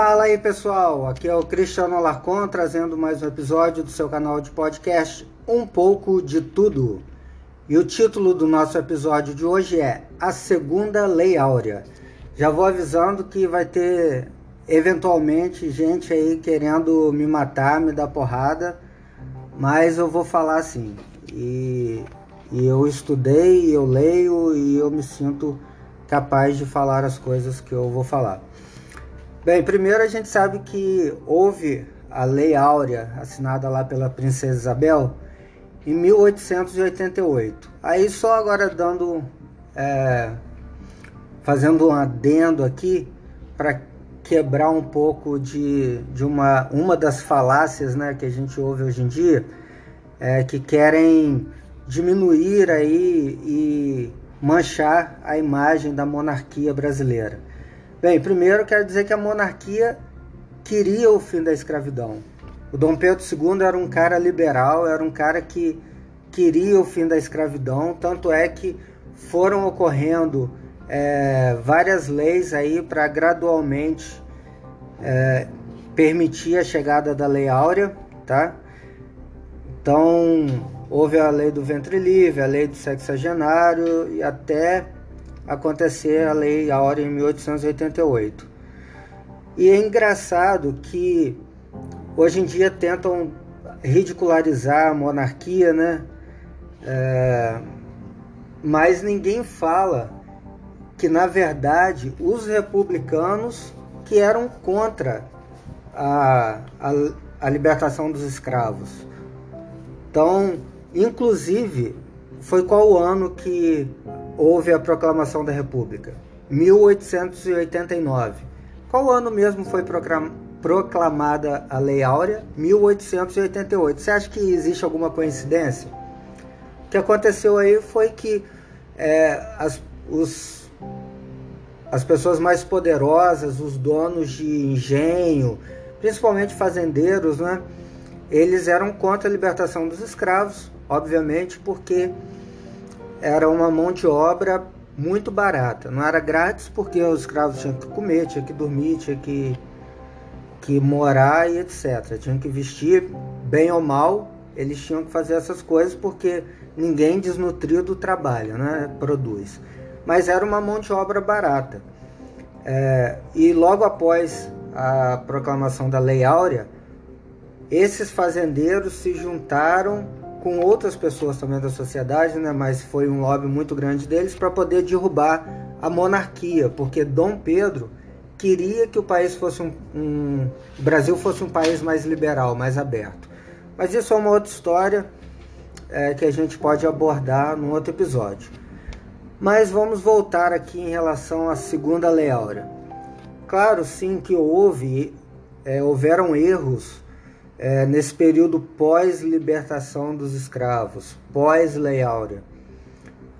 Fala aí pessoal, aqui é o Cristiano Alarcon trazendo mais um episódio do seu canal de podcast Um pouco de Tudo. E o título do nosso episódio de hoje é A Segunda Lei Áurea. Já vou avisando que vai ter eventualmente gente aí querendo me matar, me dar porrada, mas eu vou falar assim. E, e eu estudei, eu leio e eu me sinto capaz de falar as coisas que eu vou falar. Bem, primeiro a gente sabe que houve a Lei Áurea, assinada lá pela Princesa Isabel, em 1888. Aí só agora dando, é, fazendo um adendo aqui para quebrar um pouco de, de uma, uma das falácias né, que a gente ouve hoje em dia, é, que querem diminuir aí e manchar a imagem da monarquia brasileira. Bem, primeiro quero dizer que a monarquia queria o fim da escravidão. O Dom Pedro II era um cara liberal, era um cara que queria o fim da escravidão, tanto é que foram ocorrendo é, várias leis aí para gradualmente é, permitir a chegada da Lei Áurea, tá? Então, houve a lei do ventre livre, a lei do sexagenário e até acontecer a lei Áurea em 1888. E é engraçado que hoje em dia tentam ridicularizar a monarquia, né? É, mas ninguém fala que na verdade os republicanos que eram contra a, a, a libertação dos escravos. Então, inclusive, foi qual o ano que houve a proclamação da República? 1889. Qual ano mesmo foi proclamada a Lei Áurea? 1888. Você acha que existe alguma coincidência? O que aconteceu aí foi que é, as, os, as pessoas mais poderosas, os donos de engenho, principalmente fazendeiros, né? Eles eram contra a libertação dos escravos, obviamente, porque era uma mão de obra muito barata. Não era grátis porque os escravos tinham que comer, tinham que dormir, tinham que, que morar e etc. Tinham que vestir bem ou mal, eles tinham que fazer essas coisas porque ninguém desnutrido trabalha, né? produz. Mas era uma mão de obra barata. É, e logo após a proclamação da Lei Áurea, esses fazendeiros se juntaram com outras pessoas também da sociedade, né, mas foi um lobby muito grande deles para poder derrubar a monarquia, porque Dom Pedro queria que o país fosse um, um o Brasil fosse um país mais liberal, mais aberto. Mas isso é uma outra história é, que a gente pode abordar num outro episódio. Mas vamos voltar aqui em relação à segunda Lei Áurea. Claro, sim, que houve, é, houveram erros é, nesse período pós-libertação dos escravos, pós-Lei Áurea.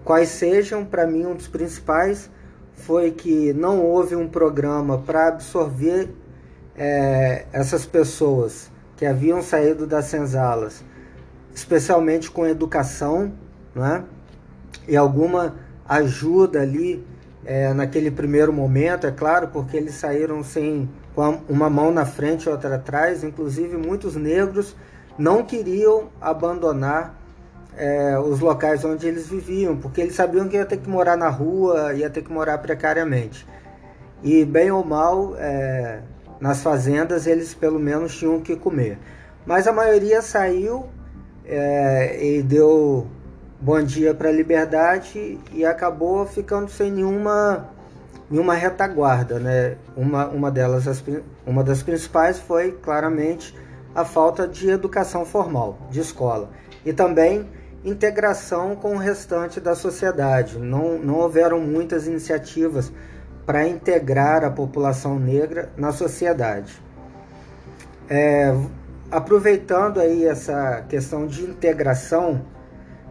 Quais sejam, para mim, um dos principais foi que não houve um programa para absorver é, essas pessoas que haviam saído das senzalas, especialmente com educação, né? e alguma ajuda ali é, naquele primeiro momento, é claro, porque eles saíram sem com uma mão na frente e outra atrás. Inclusive, muitos negros não queriam abandonar é, os locais onde eles viviam, porque eles sabiam que ia ter que morar na rua, ia ter que morar precariamente. E, bem ou mal, é, nas fazendas eles pelo menos tinham que comer. Mas a maioria saiu é, e deu bom dia para a liberdade e acabou ficando sem nenhuma em uma retaguarda, né? Uma, uma delas, uma das principais foi claramente a falta de educação formal, de escola, e também integração com o restante da sociedade. Não, não houveram muitas iniciativas para integrar a população negra na sociedade. É, aproveitando aí essa questão de integração,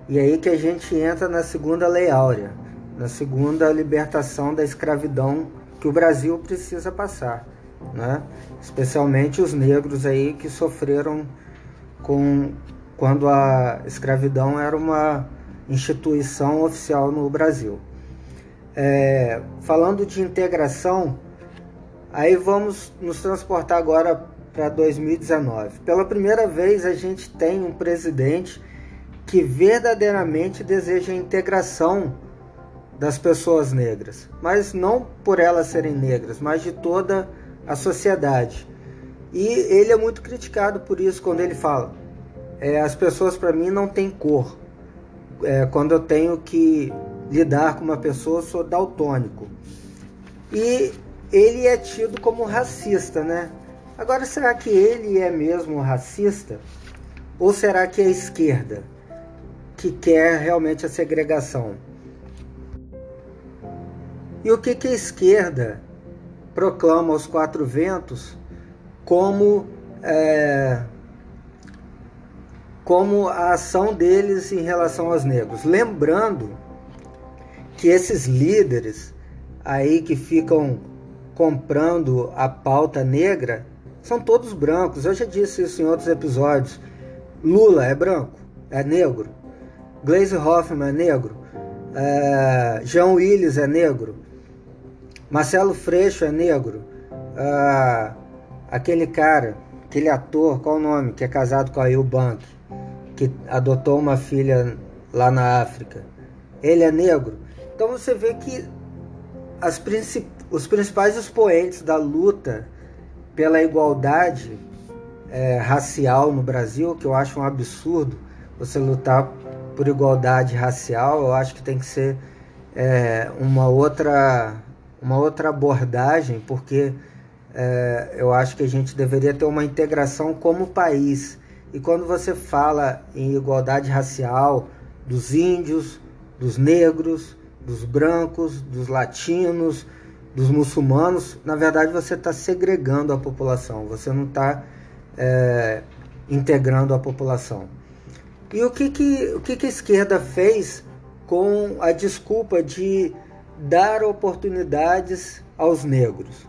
e aí que a gente entra na segunda lei áurea na segunda libertação da escravidão que o Brasil precisa passar, né? Especialmente os negros aí que sofreram com quando a escravidão era uma instituição oficial no Brasil. É, falando de integração, Aí vamos nos transportar agora para 2019. Pela primeira vez a gente tem um presidente que verdadeiramente deseja a integração das pessoas negras, mas não por elas serem negras, mas de toda a sociedade. E ele é muito criticado por isso quando ele fala: é, as pessoas para mim não têm cor. É, quando eu tenho que lidar com uma pessoa, eu sou daltônico. E ele é tido como racista, né? Agora, será que ele é mesmo racista? Ou será que é a esquerda que quer realmente a segregação? E o que, que a esquerda proclama aos quatro ventos como, é, como a ação deles em relação aos negros? Lembrando que esses líderes aí que ficam comprando a pauta negra são todos brancos. Eu já disse isso em outros episódios. Lula é branco, é negro. Glaze Hoffman é negro. É, João Willis é negro. Marcelo Freixo é negro. É, aquele cara, aquele ator, qual o nome? Que é casado com a Eubank, que adotou uma filha lá na África. Ele é negro. Então você vê que as principais os principais expoentes da luta pela igualdade é, racial no Brasil, que eu acho um absurdo você lutar por igualdade racial, eu acho que tem que ser é, uma outra uma outra abordagem, porque é, eu acho que a gente deveria ter uma integração como país. E quando você fala em igualdade racial dos índios, dos negros, dos brancos, dos latinos, dos muçulmanos, na verdade você está segregando a população, você não está é, integrando a população. E o que, que, o que, que a esquerda fez com a desculpa de dar oportunidades aos negros?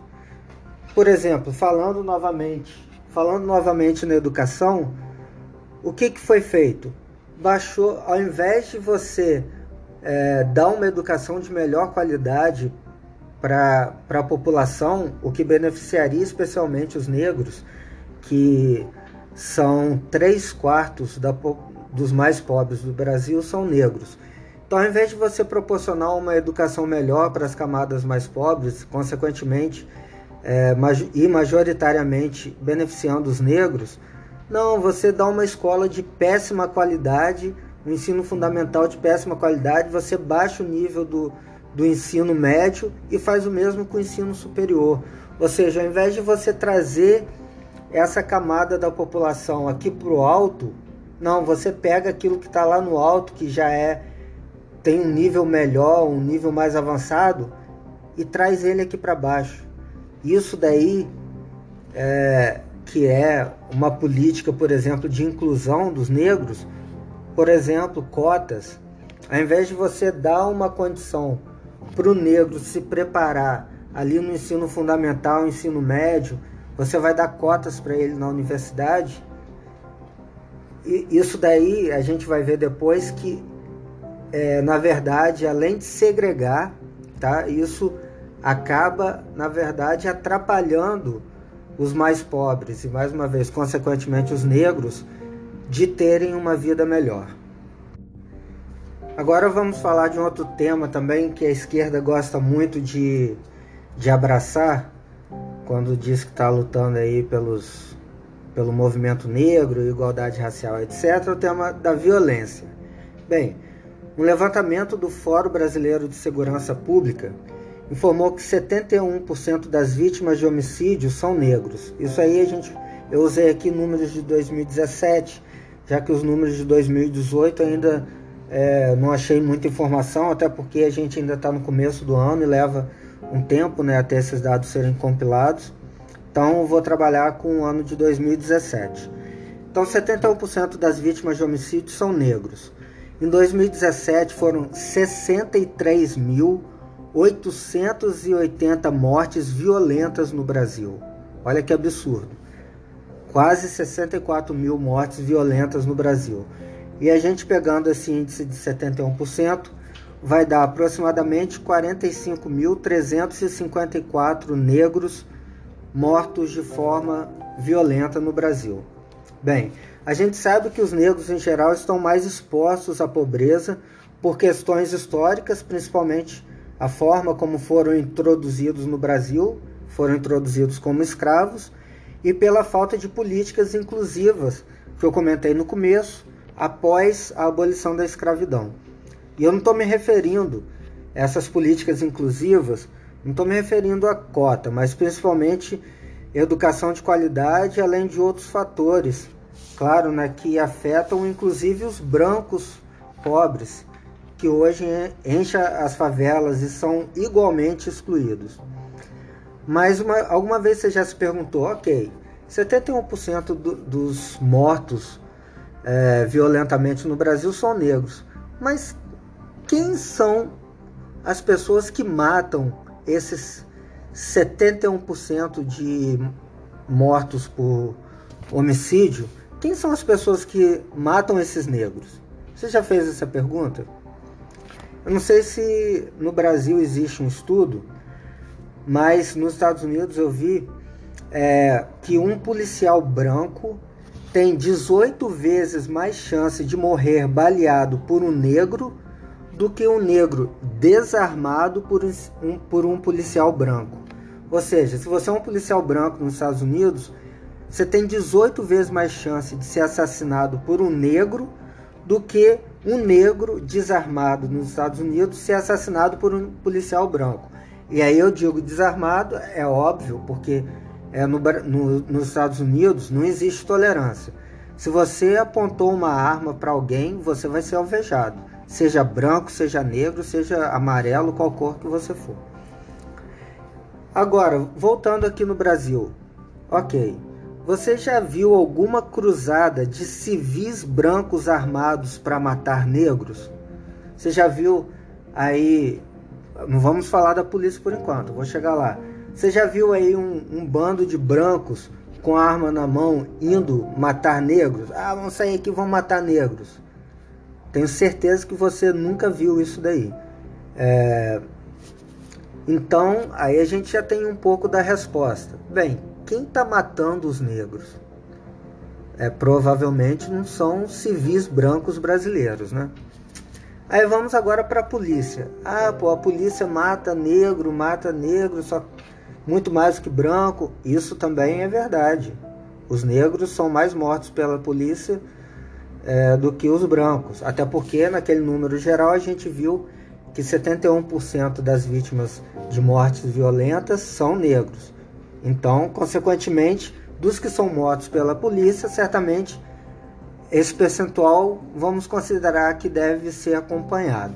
Por exemplo, falando novamente, falando novamente na educação, o que, que foi feito? Baixou, ao invés de você é, dar uma educação de melhor qualidade para a população, o que beneficiaria especialmente os negros, que são três quartos da, dos mais pobres do Brasil são negros. Então, ao invés de você proporcionar uma educação melhor para as camadas mais pobres, consequentemente é, e majoritariamente beneficiando os negros, não, você dá uma escola de péssima qualidade, um ensino fundamental de péssima qualidade, você baixa o nível do, do ensino médio e faz o mesmo com o ensino superior. Ou seja, ao invés de você trazer essa camada da população aqui para o alto, não, você pega aquilo que está lá no alto, que já é tem um nível melhor, um nível mais avançado, e traz ele aqui para baixo. Isso daí é, que é uma política, por exemplo, de inclusão dos negros, por exemplo, cotas. Ao invés de você dar uma condição para o negro se preparar ali no ensino fundamental, ensino médio, você vai dar cotas para ele na universidade. E isso daí a gente vai ver depois que, é, na verdade, além de segregar, tá? Isso acaba, na verdade, atrapalhando os mais pobres e, mais uma vez, consequentemente, os negros de terem uma vida melhor. Agora vamos falar de um outro tema também que a esquerda gosta muito de, de abraçar quando diz que está lutando aí pelos, pelo movimento negro, igualdade racial, etc. O tema da violência. Bem, um levantamento do Fórum Brasileiro de Segurança Pública informou que 71% das vítimas de homicídio são negros. Isso aí a gente eu usei aqui números de 2017, já que os números de 2018 ainda é, não achei muita informação, até porque a gente ainda está no começo do ano e leva um tempo né, até esses dados serem compilados. Então, vou trabalhar com o ano de 2017. Então, 71% das vítimas de homicídio são negros. Em 2017, foram 63.880 mortes violentas no Brasil. Olha que absurdo. Quase 64 mil mortes violentas no Brasil. E a gente pegando esse índice de 71%, vai dar aproximadamente 45.354 negros mortos de forma violenta no Brasil? Bem, a gente sabe que os negros em geral estão mais expostos à pobreza por questões históricas, principalmente a forma como foram introduzidos no Brasil, foram introduzidos como escravos, e pela falta de políticas inclusivas, que eu comentei no começo, após a abolição da escravidão. E eu não estou me referindo a essas políticas inclusivas, não estou me referindo à cota, mas principalmente educação de qualidade, além de outros fatores, claro, né, que afetam inclusive os brancos pobres, que hoje enchem as favelas e são igualmente excluídos. Mas uma, alguma vez você já se perguntou, ok, 71% do, dos mortos é, violentamente no Brasil são negros, mas quem são as pessoas que matam esses 71% de mortos por homicídio? Quem são as pessoas que matam esses negros? Você já fez essa pergunta? Eu não sei se no Brasil existe um estudo, mas nos Estados Unidos eu vi é, que um policial branco tem 18 vezes mais chance de morrer baleado por um negro do que um negro desarmado por um, por um policial branco. Ou seja, se você é um policial branco nos Estados Unidos, você tem 18 vezes mais chance de ser assassinado por um negro do que um negro desarmado nos Estados Unidos ser assassinado por um policial branco. E aí eu digo desarmado, é óbvio, porque é, no, no, nos Estados Unidos não existe tolerância. Se você apontou uma arma para alguém, você vai ser alvejado seja branco, seja negro, seja amarelo, qual cor que você for. Agora, voltando aqui no Brasil, ok. Você já viu alguma cruzada de civis brancos armados para matar negros? Você já viu aí? Não vamos falar da polícia por enquanto, vou chegar lá. Você já viu aí um, um bando de brancos com arma na mão indo matar negros? Ah, vamos sair aqui, vamos matar negros. Tenho certeza que você nunca viu isso daí. É... Então, aí a gente já tem um pouco da resposta. Bem, quem está matando os negros? É, provavelmente não são civis brancos brasileiros, né? Aí vamos agora para a polícia. Ah, pô, a polícia mata negro, mata negro, só muito mais que branco. Isso também é verdade. Os negros são mais mortos pela polícia é, do que os brancos. Até porque, naquele número geral, a gente viu que 71% das vítimas de mortes violentas são negros. Então, consequentemente, dos que são mortos pela polícia, certamente esse percentual vamos considerar que deve ser acompanhado.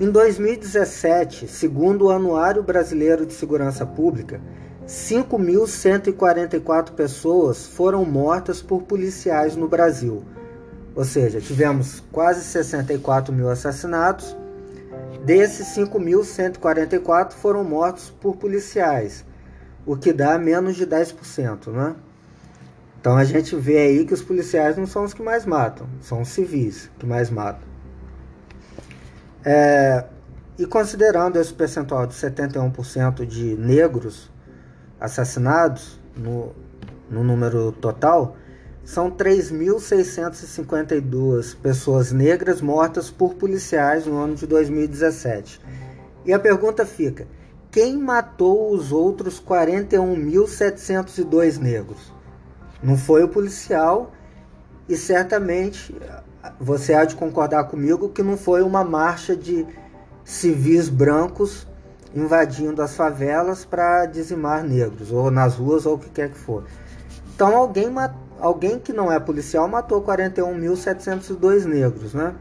Em 2017, segundo o Anuário Brasileiro de Segurança Pública, 5.144 pessoas foram mortas por policiais no Brasil, ou seja, tivemos quase 64 mil assassinatos. Desses 5.144 foram mortos por policiais, o que dá menos de 10%, né? Então a gente vê aí que os policiais não são os que mais matam, são os civis que mais matam. É, e considerando esse percentual de 71% de negros assassinados no, no número total, são 3.652 pessoas negras mortas por policiais no ano de 2017. E a pergunta fica: quem matou os outros 41.702 negros? Não foi o policial e certamente você há de concordar comigo que não foi uma marcha de civis brancos invadindo as favelas para dizimar negros, ou nas ruas, ou o que quer que for. Então alguém alguém que não é policial matou 41.702 negros, né?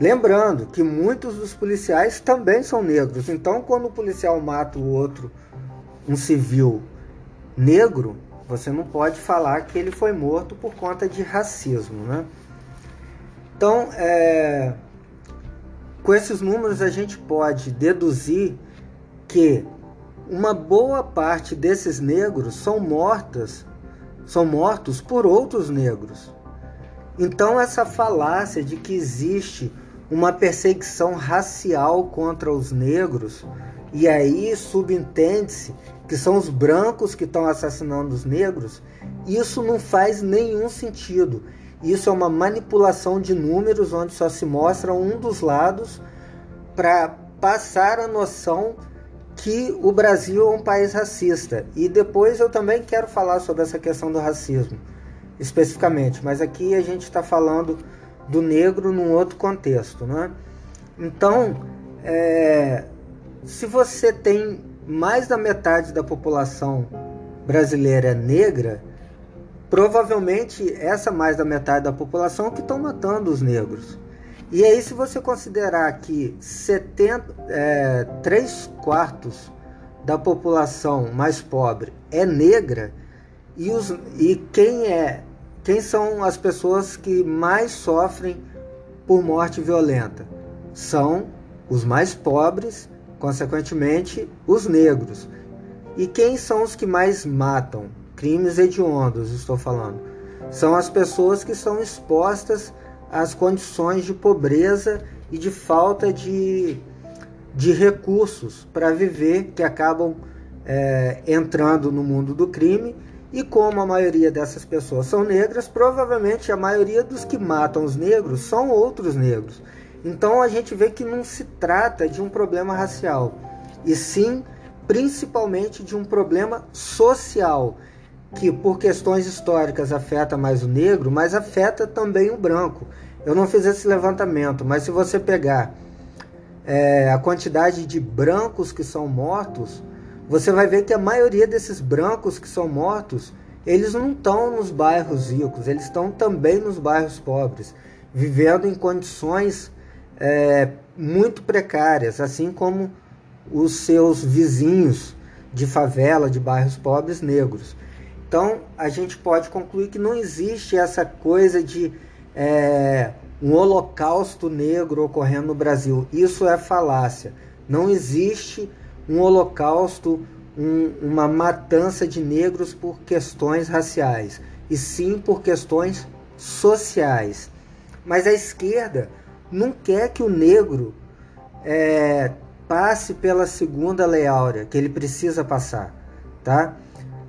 Lembrando que muitos dos policiais também são negros. Então, quando o policial mata o outro, um civil negro, você não pode falar que ele foi morto por conta de racismo, né? Então, é, com esses números a gente pode deduzir que uma boa parte desses negros são mortas são mortos por outros negros. Então, essa falácia de que existe uma perseguição racial contra os negros, E aí subentende-se que são os brancos que estão assassinando os negros. Isso não faz nenhum sentido. Isso é uma manipulação de números onde só se mostra um dos lados para passar a noção que o Brasil é um país racista. E depois eu também quero falar sobre essa questão do racismo, especificamente, mas aqui a gente está falando do negro num outro contexto. Né? Então, é, se você tem mais da metade da população brasileira negra, provavelmente essa mais da metade da população que estão matando os negros. E aí, se você considerar que 70, é, 3 quartos da população mais pobre é negra, e, os, e quem é quem são as pessoas que mais sofrem por morte violenta? São os mais pobres, consequentemente, os negros. E quem são os que mais matam? Crimes hediondos, estou falando. São as pessoas que são expostas as condições de pobreza e de falta de, de recursos para viver, que acabam é, entrando no mundo do crime. E como a maioria dessas pessoas são negras, provavelmente a maioria dos que matam os negros são outros negros. Então a gente vê que não se trata de um problema racial, e sim principalmente de um problema social, que por questões históricas afeta mais o negro, mas afeta também o branco. Eu não fiz esse levantamento, mas se você pegar é, a quantidade de brancos que são mortos, você vai ver que a maioria desses brancos que são mortos, eles não estão nos bairros ricos, eles estão também nos bairros pobres, vivendo em condições é, muito precárias, assim como os seus vizinhos de favela, de bairros pobres negros. Então a gente pode concluir que não existe essa coisa de é, um holocausto negro ocorrendo no Brasil. Isso é falácia. Não existe um holocausto, um, uma matança de negros por questões raciais, e sim por questões sociais. Mas a esquerda não quer que o negro é, passe pela segunda lei áurea, que ele precisa passar. Tá?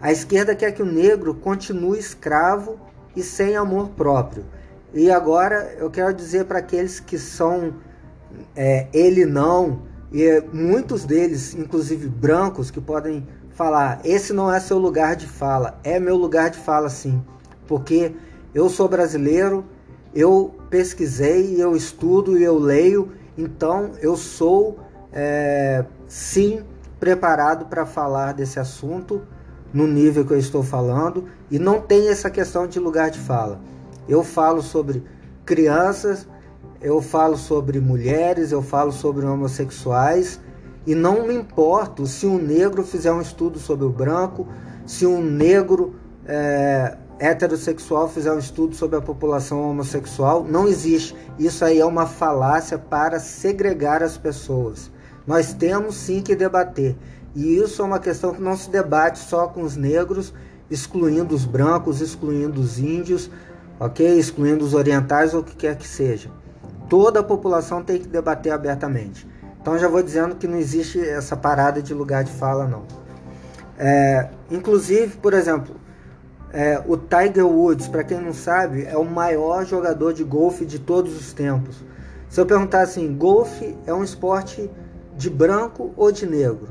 A esquerda quer que o negro continue escravo e sem amor próprio. E agora eu quero dizer para aqueles que são é, ele não, e muitos deles, inclusive brancos, que podem falar: esse não é seu lugar de fala. É meu lugar de fala, sim, porque eu sou brasileiro, eu pesquisei, eu estudo e eu leio, então eu sou é, sim preparado para falar desse assunto no nível que eu estou falando e não tem essa questão de lugar de fala. Eu falo sobre crianças, eu falo sobre mulheres, eu falo sobre homossexuais e não me importo se um negro fizer um estudo sobre o branco, se um negro é, heterossexual fizer um estudo sobre a população homossexual. Não existe. Isso aí é uma falácia para segregar as pessoas. Nós temos sim que debater. E isso é uma questão que não se debate só com os negros, excluindo os brancos, excluindo os índios ok? Excluindo os orientais ou o que quer que seja. Toda a população tem que debater abertamente. Então já vou dizendo que não existe essa parada de lugar de fala, não. É, inclusive, por exemplo, é, o Tiger Woods, para quem não sabe, é o maior jogador de golfe de todos os tempos. Se eu perguntar assim, golfe é um esporte de branco ou de negro?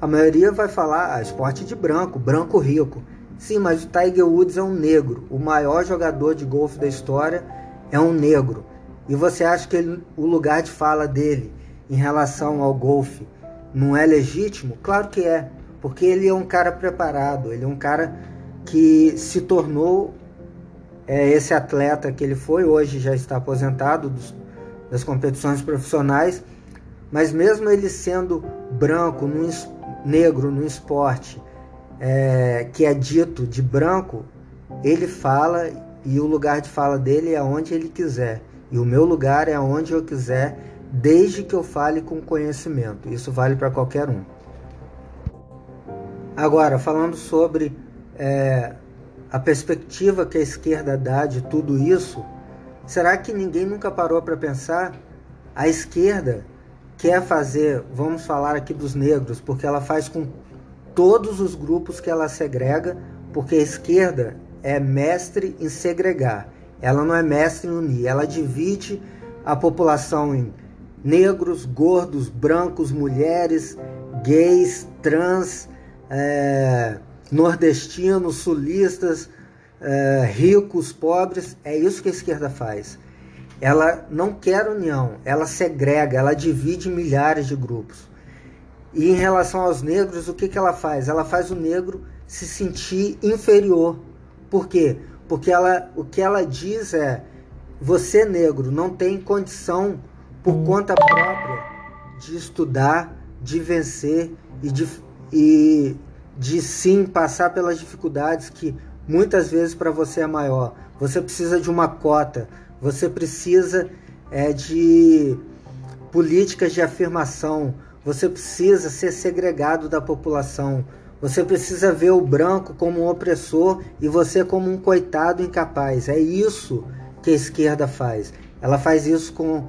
A maioria vai falar, ah, esporte de branco, branco rico. Sim, mas o Tiger Woods é um negro. O maior jogador de golfe da história é um negro. E você acha que ele, o lugar de fala dele em relação ao golfe não é legítimo? Claro que é, porque ele é um cara preparado, ele é um cara que se tornou é, esse atleta que ele foi, hoje já está aposentado dos, das competições profissionais, mas mesmo ele sendo branco, num, negro no esporte, é, que é dito de branco, ele fala e o lugar de fala dele é onde ele quiser. E o meu lugar é onde eu quiser, desde que eu fale com conhecimento. Isso vale para qualquer um. Agora, falando sobre é, a perspectiva que a esquerda dá de tudo isso, será que ninguém nunca parou para pensar? A esquerda quer fazer, vamos falar aqui dos negros, porque ela faz com todos os grupos que ela segrega, porque a esquerda é mestre em segregar. Ela não é mestre em unir, ela divide a população em negros, gordos, brancos, mulheres, gays, trans, é, nordestinos, sulistas, é, ricos, pobres. É isso que a esquerda faz. Ela não quer união, ela segrega, ela divide milhares de grupos. E em relação aos negros, o que, que ela faz? Ela faz o negro se sentir inferior. Por quê? Porque ela, o que ela diz é: você, negro, não tem condição por conta própria de estudar, de vencer e de, e de sim passar pelas dificuldades que muitas vezes para você é maior. Você precisa de uma cota, você precisa é, de políticas de afirmação, você precisa ser segregado da população, você precisa ver o branco como um opressor e você como um coitado incapaz. É isso que a esquerda faz. Ela faz isso com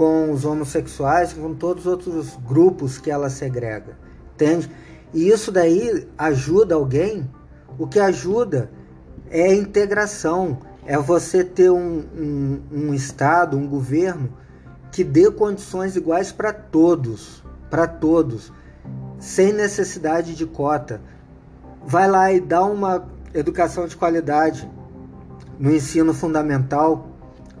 com os homossexuais, com todos os outros grupos que ela segrega, entende? E isso daí ajuda alguém? O que ajuda é a integração, é você ter um, um, um Estado, um governo que dê condições iguais para todos, para todos, sem necessidade de cota. Vai lá e dá uma educação de qualidade no ensino fundamental,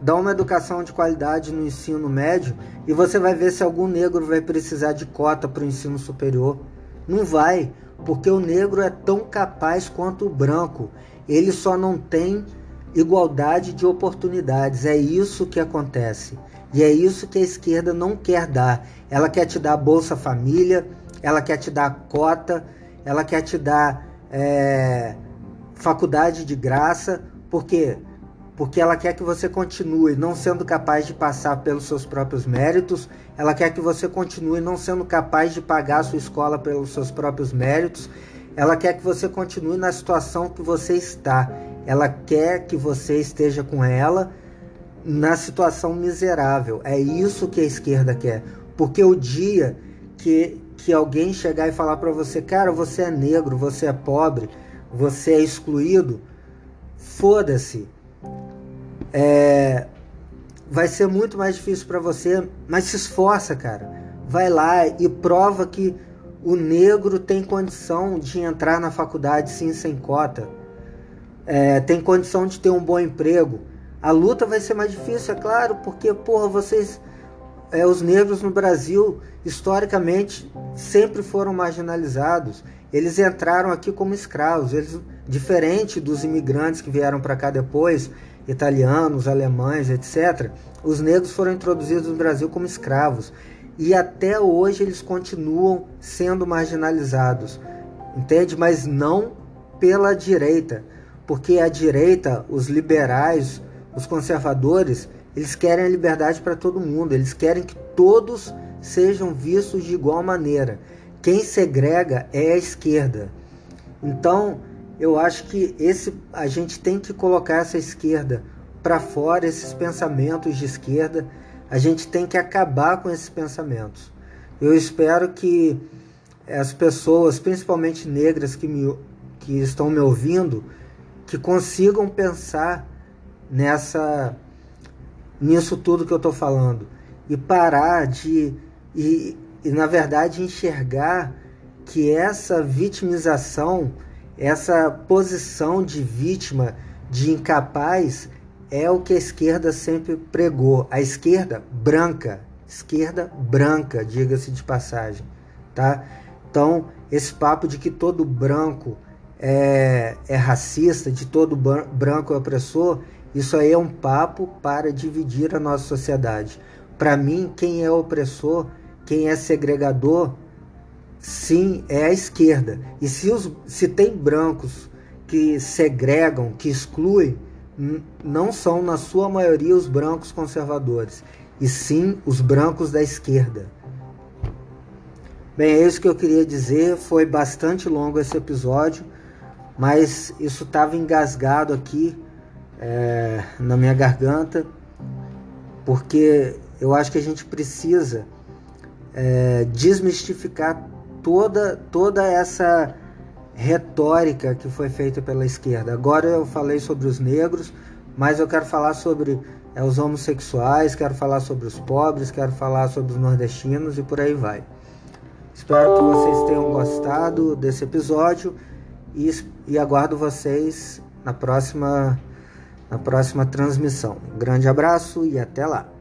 dá uma educação de qualidade no ensino médio e você vai ver se algum negro vai precisar de cota para o ensino superior. Não vai, porque o negro é tão capaz quanto o branco. Ele só não tem igualdade de oportunidades. É isso que acontece. E é isso que a esquerda não quer dar. Ela quer te dar Bolsa Família, ela quer te dar cota, ela quer te dar é, faculdade de graça, porque porque ela quer que você continue não sendo capaz de passar pelos seus próprios méritos, ela quer que você continue não sendo capaz de pagar a sua escola pelos seus próprios méritos, ela quer que você continue na situação que você está, ela quer que você esteja com ela na situação miserável. É isso que a esquerda quer, porque o dia que, que alguém chegar e falar para você, cara, você é negro, você é pobre, você é excluído, foda-se é, vai ser muito mais difícil para você, mas se esforça, cara. Vai lá e prova que o negro tem condição de entrar na faculdade sim sem cota, é, tem condição de ter um bom emprego. A luta vai ser mais difícil, é claro, porque porra, vocês, é, os negros no Brasil historicamente sempre foram marginalizados. Eles entraram aqui como escravos, eles diferente dos imigrantes que vieram para cá depois, italianos, alemães, etc., os negros foram introduzidos no Brasil como escravos e até hoje eles continuam sendo marginalizados, entende? Mas não pela direita, porque a direita, os liberais, os conservadores, eles querem a liberdade para todo mundo, eles querem que todos sejam vistos de igual maneira. Quem segrega é a esquerda. Então, eu acho que esse a gente tem que colocar essa esquerda para fora, esses pensamentos de esquerda. A gente tem que acabar com esses pensamentos. Eu espero que as pessoas, principalmente negras que, me, que estão me ouvindo, que consigam pensar nessa nisso tudo que eu estou falando e parar de e, e na verdade enxergar que essa vitimização essa posição de vítima, de incapaz, é o que a esquerda sempre pregou. A esquerda branca, esquerda branca, diga-se de passagem, tá? Então, esse papo de que todo branco é, é racista, de todo branco é opressor, isso aí é um papo para dividir a nossa sociedade. Para mim, quem é opressor, quem é segregador, sim é a esquerda. E se, os, se tem brancos que segregam, que excluem, não são, na sua maioria, os brancos conservadores, e sim os brancos da esquerda. Bem, é isso que eu queria dizer. Foi bastante longo esse episódio, mas isso estava engasgado aqui é, na minha garganta, porque eu acho que a gente precisa é, desmistificar toda, toda essa retórica que foi feita pela esquerda. Agora eu falei sobre os negros, mas eu quero falar sobre é, os homossexuais, quero falar sobre os pobres, quero falar sobre os nordestinos e por aí vai. Espero que vocês tenham gostado desse episódio e, e aguardo vocês na próxima, na próxima transmissão. Grande abraço e até lá!